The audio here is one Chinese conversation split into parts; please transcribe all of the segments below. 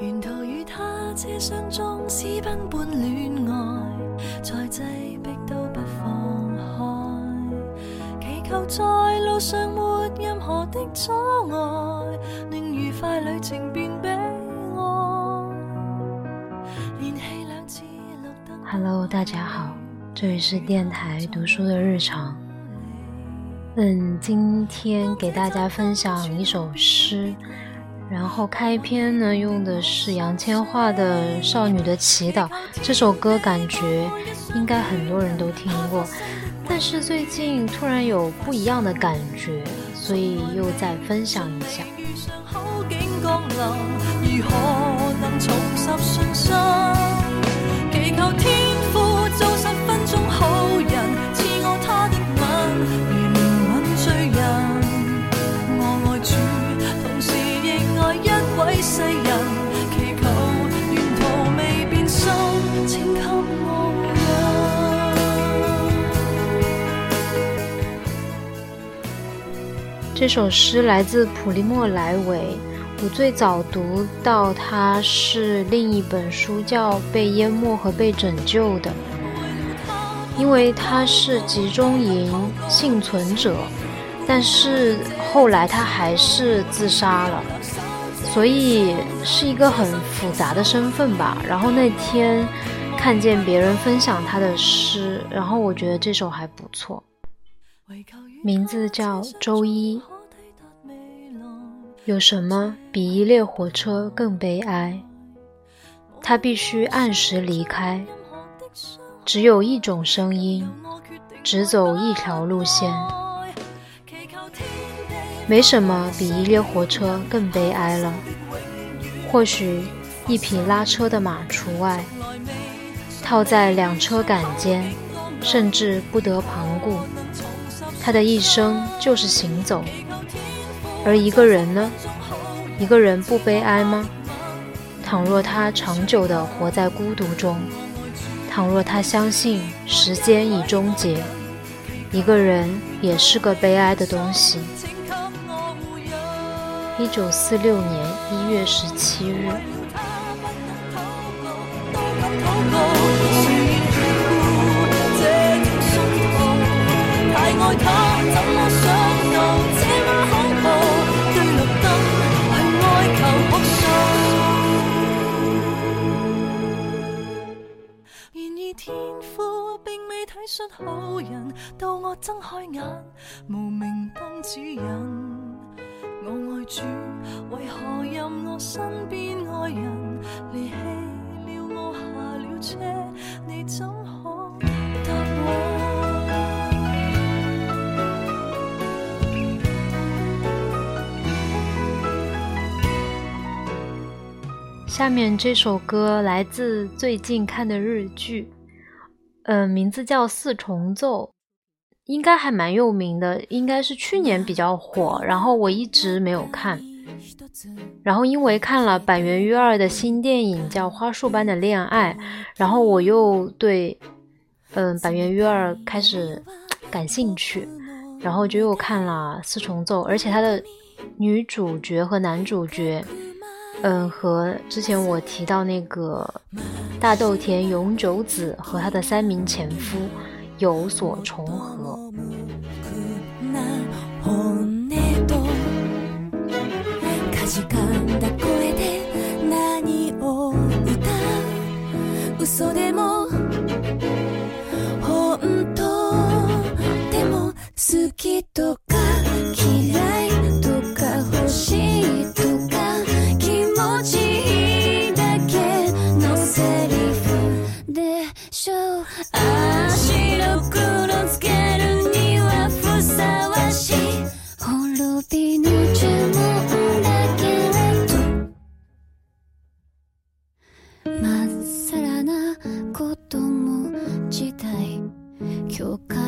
沿途与他车厢中私奔般恋爱，在挤逼都不放开，祈求在路上没任何的阻碍，令愉快旅程变悲哀。连气两次绿灯。Hello，大家好，这里是电台读书的日常。嗯，今天给大家分享一首诗。然后开篇呢，用的是杨千嬅的《少女的祈祷》这首歌，感觉应该很多人都听过，但是最近突然有不一样的感觉，所以又再分享一下。这首诗来自普利莫莱维，我最早读到他是另一本书叫《被淹没和被拯救的》，因为他是集中营幸存者，但是后来他还是自杀了，所以是一个很复杂的身份吧。然后那天看见别人分享他的诗，然后我觉得这首还不错。名字叫周一。有什么比一列火车更悲哀？他必须按时离开，只有一种声音，只走一条路线。没什么比一列火车更悲哀了，或许一匹拉车的马除外，套在两车杆间，甚至不得旁顾。他的一生就是行走，而一个人呢？一个人不悲哀吗？倘若他长久的活在孤独中，倘若他相信时间已终结，一个人也是个悲哀的东西。一九四六年一月十七日。信好人，到我睁开眼，无明灯指引。我爱主，为何任我身边爱人离弃了我，下了车，你怎可答我？下面这首歌来自最近看的日剧。嗯，名字叫《四重奏》，应该还蛮有名的，应该是去年比较火，然后我一直没有看。然后因为看了板垣瑞二的新电影叫《花束般的恋爱》，然后我又对，嗯，板垣瑞二开始感兴趣，然后就又看了《四重奏》，而且他的女主角和男主角。嗯，和之前我提到那个大豆田永久子和他的三名前夫有所重合。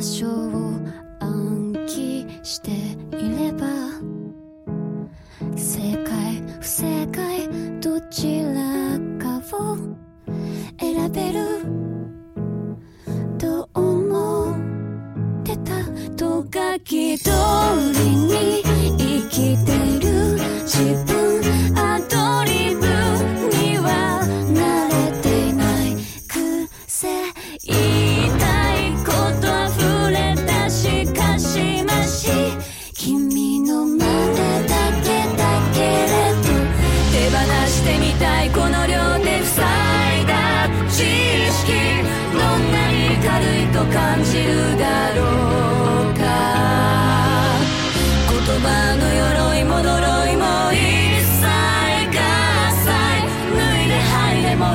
場所を暗記していれば正解不正解どちらかを選べると思ってたと書き通りに生きてる自分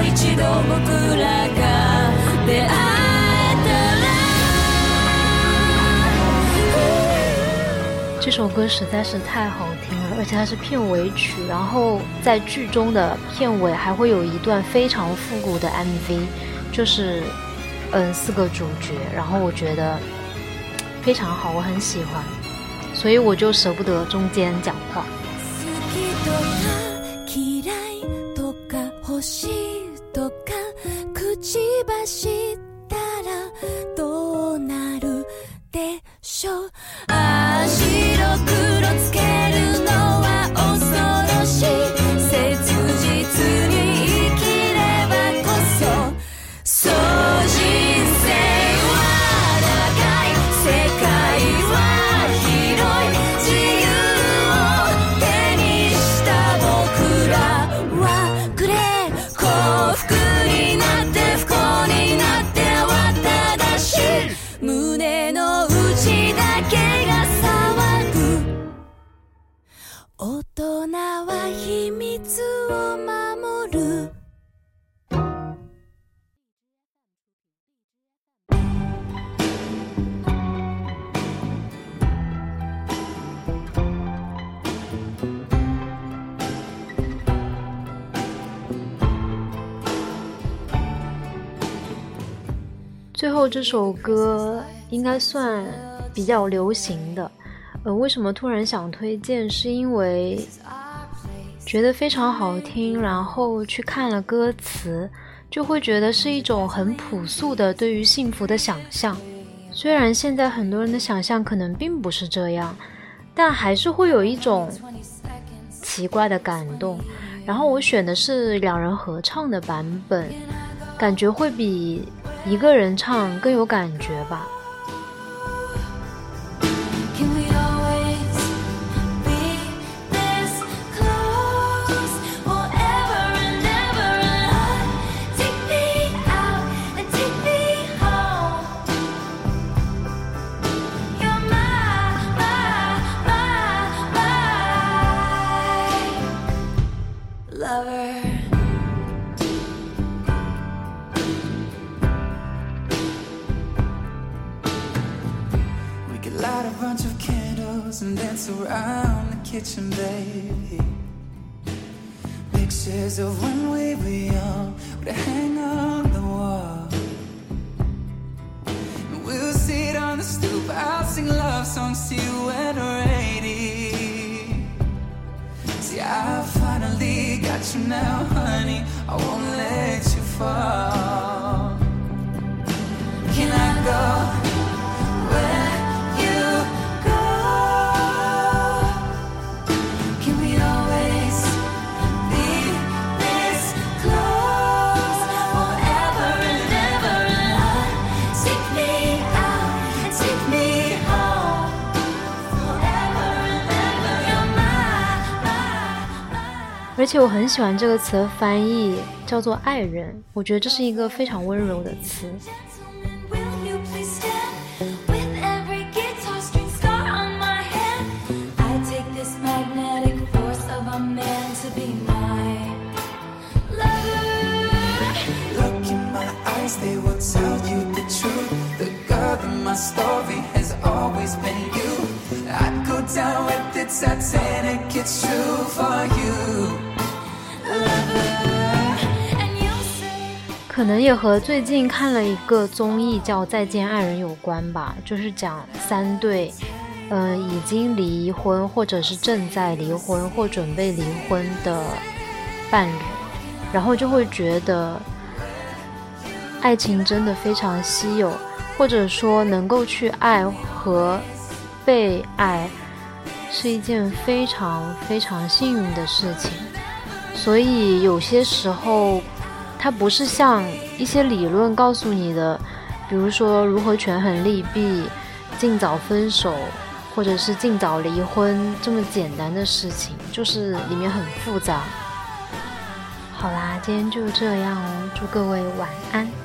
一这首歌实在是太好听了，而且它是片尾曲。然后在剧中的片尾还会有一段非常复古的 MV，就是嗯四个主角，然后我觉得非常好，我很喜欢，所以我就舍不得中间讲话。しばしたらどうなるでしょう这首歌应该算比较流行的，呃，为什么突然想推荐？是因为觉得非常好听，然后去看了歌词，就会觉得是一种很朴素的对于幸福的想象。虽然现在很多人的想象可能并不是这样，但还是会有一种奇怪的感动。然后我选的是两人合唱的版本，感觉会比。一个人唱更有感觉吧。kitchen, baby. Pictures of when we were young would hang on the wall. And we'll sit on the stoop, I'll sing love songs to you when we're 80. See, I finally got you now, honey. I 而且我很喜欢这个词的翻译，叫做“爱人”。我觉得这是一个非常温柔的词。可能也和最近看了一个综艺叫《再见爱人》有关吧，就是讲三对，嗯，已经离婚或者是正在离婚或准备离婚的伴侣，然后就会觉得，爱情真的非常稀有，或者说能够去爱和被爱是一件非常非常幸运的事情，所以有些时候。它不是像一些理论告诉你的，比如说如何权衡利弊、尽早分手，或者是尽早离婚这么简单的事情，就是里面很复杂。好啦，今天就这样哦，祝各位晚安。